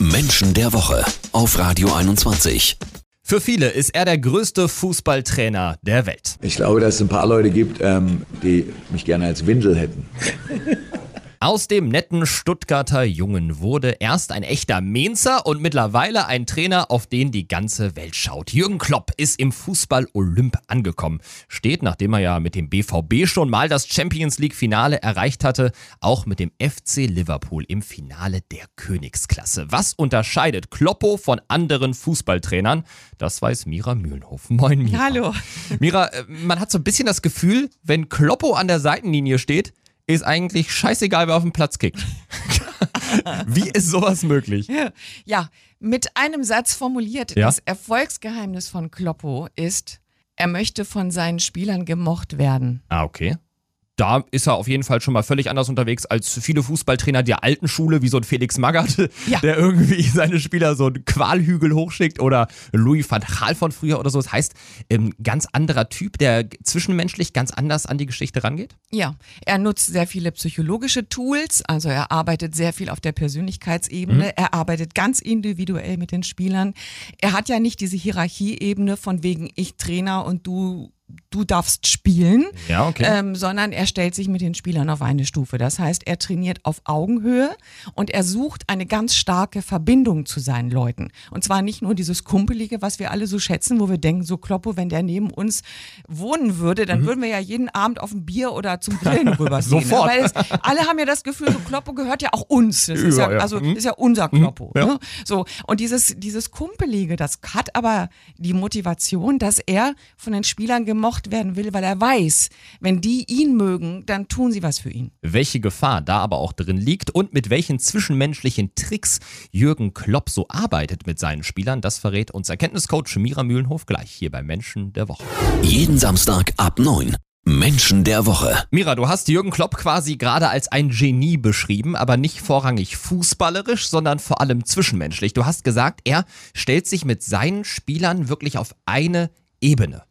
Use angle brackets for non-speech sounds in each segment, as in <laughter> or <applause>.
Menschen der Woche auf Radio 21. Für viele ist er der größte Fußballtrainer der Welt. Ich glaube, dass es ein paar Leute gibt, ähm, die mich gerne als Windel hätten. <laughs> Aus dem netten Stuttgarter Jungen wurde erst ein echter Mainzer und mittlerweile ein Trainer, auf den die ganze Welt schaut. Jürgen Klopp ist im Fußball Olymp angekommen. Steht, nachdem er ja mit dem BVB schon mal das Champions League Finale erreicht hatte, auch mit dem FC Liverpool im Finale der Königsklasse. Was unterscheidet Kloppo von anderen Fußballtrainern? Das weiß Mira Mühlenhof. <laughs> Moin Mira. Hallo. Mira, äh, man hat so ein bisschen das Gefühl, wenn Kloppo an der Seitenlinie steht, ist eigentlich scheißegal, wer auf den Platz kickt. <laughs> Wie ist sowas möglich? Ja, mit einem Satz formuliert. Ja? Das Erfolgsgeheimnis von Kloppo ist, er möchte von seinen Spielern gemocht werden. Ah, okay. Da ist er auf jeden Fall schon mal völlig anders unterwegs als viele Fußballtrainer der alten Schule, wie so ein Felix Magath, Ja. der irgendwie <laughs> seine Spieler so einen Qualhügel hochschickt oder Louis van Gaal von früher oder so. Das heißt, ein ganz anderer Typ, der zwischenmenschlich ganz anders an die Geschichte rangeht. Ja, er nutzt sehr viele psychologische Tools, also er arbeitet sehr viel auf der Persönlichkeitsebene, Mhm. er arbeitet ganz individuell mit den Spielern. Er hat ja nicht diese Hierarchieebene von wegen ich Trainer und du du darfst spielen, Ja, okay. ähm, sondern er stellt sich mit den Spielern auf eine Stufe. Das heißt, er trainiert auf Augenhöhe und er sucht eine ganz starke Verbindung zu seinen Leuten. Und zwar nicht nur dieses Kumpelige, was wir alle so schätzen, wo wir denken, so Kloppo, wenn der neben uns wohnen würde, dann würden wir ja jeden Abend auf ein Bier oder zum Grillen <laughs> rübergehen. Mhm. Sofort. Weil es, alle haben ja das Gefühl, so Kloppo gehört ja auch uns. Das ist Ja, also Mhm. ist ja unser Kloppo. ja. Ne? So und dieses dieses Kumpelige, das hat aber die Motivation, dass er von den Spielern gemocht werden will, weil er weiß, wenn die ihn mögen, dann tun sie was für ihn. welche Gefahr da aber auch drin liegt und mit welchen zwischenmenschlichen Tricks Jürgen Klopp so arbeitet mit seinen Spielern, das verrät uns Erkenntniscoach Mira Mühlenhof gleich hier bei Menschen der Woche. Jeden Samstag ab 9. Menschen der Woche. Mira, du hast Jürgen Klopp quasi gerade als ein Genie beschrieben, aber nicht vorrangig fußballerisch, sondern vor allem zwischenmenschlich. Du hast gesagt, er stellt sich mit seinen Spielern wirklich auf eine Ebene.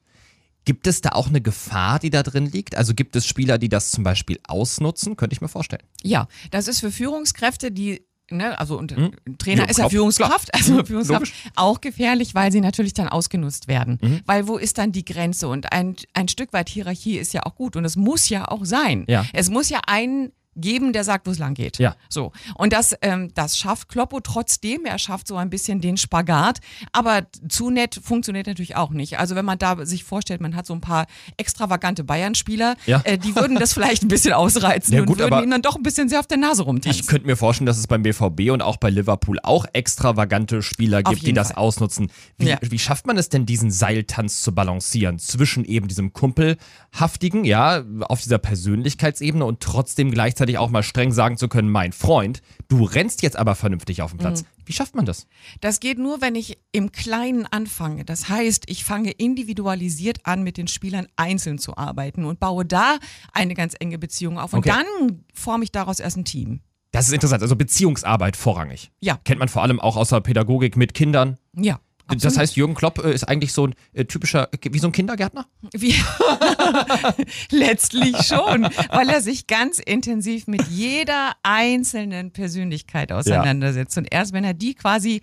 Gibt es da auch eine Gefahr, die da drin liegt? Also gibt es Spieler, die das zum Beispiel ausnutzen? Könnte ich mir vorstellen. Ja, das ist für Führungskräfte, die Ne, also und ein Trainer Ja, ist ja Führungskraft, klar. also Mhm, Führungskraft logisch. auch gefährlich, weil sie natürlich dann ausgenutzt werden. Weil wo ist dann die Grenze? Und ein, ein Stück weit Hierarchie ist ja auch gut und es muss ja auch sein. Ja. Es muss ja einen geben, der sagt, wo es lang geht. Ja. So. Und das, ähm, das schafft Kloppo trotzdem. Er schafft so ein bisschen den Spagat. Aber zu nett funktioniert natürlich auch nicht. Also wenn man da sich vorstellt, man hat so ein paar extravagante Bayern-Spieler, Ja. äh, die würden das vielleicht ein bisschen ausreizen Ja, und gut, würden aber ihm dann doch ein bisschen sehr auf der Nase rumtanzen. Ich könnte mir vorstellen, dass es beim BVB und auch bei Liverpool auch extravagante Spieler gibt, die das Fall. ausnutzen. Wie, Ja. wie schafft man es denn, diesen Seiltanz zu balancieren zwischen eben diesem Kumpelhaftigen, ja, auf dieser Persönlichkeitsebene und trotzdem gleichzeitig auch mal streng sagen zu können, mein Freund, du rennst jetzt aber vernünftig auf dem Platz. Mhm. Wie schafft man das? Das geht nur, wenn ich im Kleinen anfange. Das heißt, ich fange individualisiert an, mit den Spielern einzeln zu arbeiten und baue da eine ganz enge Beziehung auf. Und Okay. dann forme ich daraus erst ein Team. Das ist interessant, also Beziehungsarbeit vorrangig. Ja. Kennt man vor allem auch aus der Pädagogik mit Kindern. Ja. Das absolut. heißt, Jürgen Klopp äh, ist eigentlich so ein äh, typischer, wie so ein Kindergärtner? Wie <laughs> Letztlich schon, weil er sich ganz intensiv mit jeder einzelnen Persönlichkeit auseinandersetzt. Und erst wenn er die quasi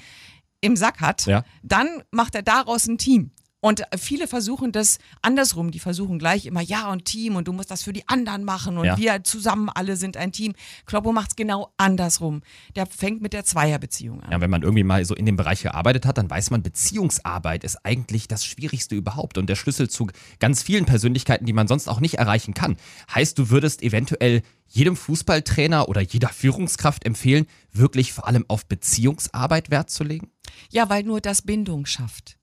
im Sack hat, Ja. dann macht er daraus ein Team. Und viele versuchen das andersrum. Die versuchen gleich immer, ja, und Team und du musst das für die anderen machen und Ja. wir zusammen alle sind ein Team. Kloppo macht es genau andersrum. Der fängt mit der Zweierbeziehung an. Ja, wenn man irgendwie mal so in dem Bereich gearbeitet hat, dann weiß man, Beziehungsarbeit ist eigentlich das Schwierigste überhaupt und der Schlüssel zu ganz vielen Persönlichkeiten, die man sonst auch nicht erreichen kann. Heißt, du würdest eventuell jedem Fußballtrainer oder jeder Führungskraft empfehlen, wirklich vor allem auf Beziehungsarbeit Wert zu legen? Ja, weil nur das Bindung schafft.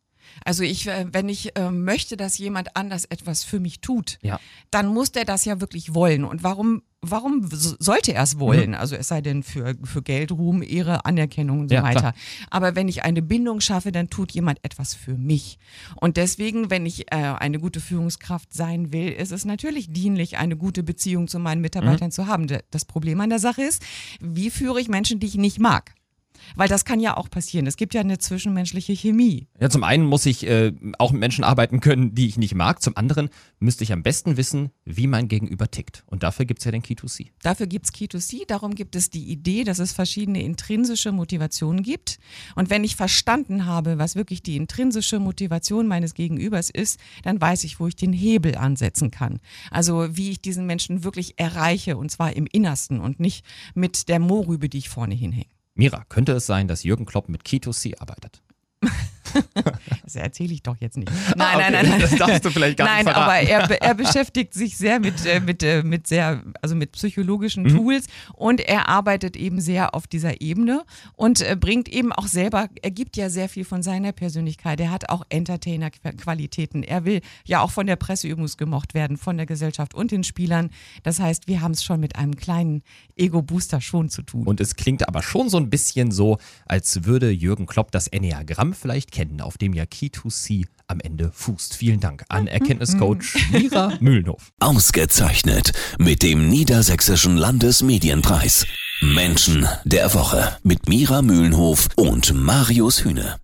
Also ich, äh, wenn ich äh, möchte, dass jemand anders etwas für mich tut, Ja. dann muss der das ja wirklich wollen. Und warum, warum so- sollte er es Mhm. wollen? Also es sei denn für, für Geld, Ruhm, Ehre, Anerkennung und so Ja, weiter. klar. Aber wenn ich eine Bindung schaffe, dann tut jemand etwas für mich. Und deswegen, wenn ich äh, eine gute Führungskraft sein will, ist es natürlich dienlich, eine gute Beziehung zu meinen Mitarbeitern Mhm. zu haben. Das Problem an der Sache ist, wie führe ich Menschen, die ich nicht mag? Weil das kann ja auch passieren. Es gibt ja eine zwischenmenschliche Chemie. Ja, zum einen muss ich äh, auch mit Menschen arbeiten können, die ich nicht mag. Zum anderen müsste ich am besten wissen, wie mein Gegenüber tickt. Und dafür gibt es ja den Key2C. Dafür gibt es Key2C. Darum gibt es die Idee, dass es verschiedene intrinsische Motivationen gibt. Und wenn ich verstanden habe, was wirklich die intrinsische Motivation meines Gegenübers ist, dann weiß ich, wo ich den Hebel ansetzen kann. Also wie ich diesen Menschen wirklich erreiche und zwar im Innersten und nicht mit der Mohrrübe, die ich vorne hinhänge. Mira, könnte es sein, dass Jürgen Klopp mit Key2C arbeitet? <laughs> <laughs> Das erzähle ich doch jetzt nicht. Nein, ah, okay. nein, nein, nein. Das darfst du vielleicht gar nein, nicht verraten. aber er, er beschäftigt sich sehr mit, äh, mit, äh, mit sehr, also mit psychologischen mhm. Tools und er arbeitet eben sehr auf dieser Ebene und äh, bringt eben auch selber, er gibt ja sehr viel von seiner Persönlichkeit. Er hat auch Entertainer-Qualitäten. Er will ja auch von der Presse übrigens gemocht werden, von der Gesellschaft und den Spielern. Das heißt, wir haben es schon mit einem kleinen Ego-Booster schon zu tun. Und es klingt aber schon so ein bisschen so, als würde Jürgen Klopp das Enneagramm vielleicht kennen, auf dem ja Key2C am Ende fußt. Vielen Dank an Erkenntniscoach Mira <laughs> Mühlenhof. Ausgezeichnet mit dem Niedersächsischen Landesmedienpreis. Menschen der Woche mit Mira Mühlenhof und Marius Hühne.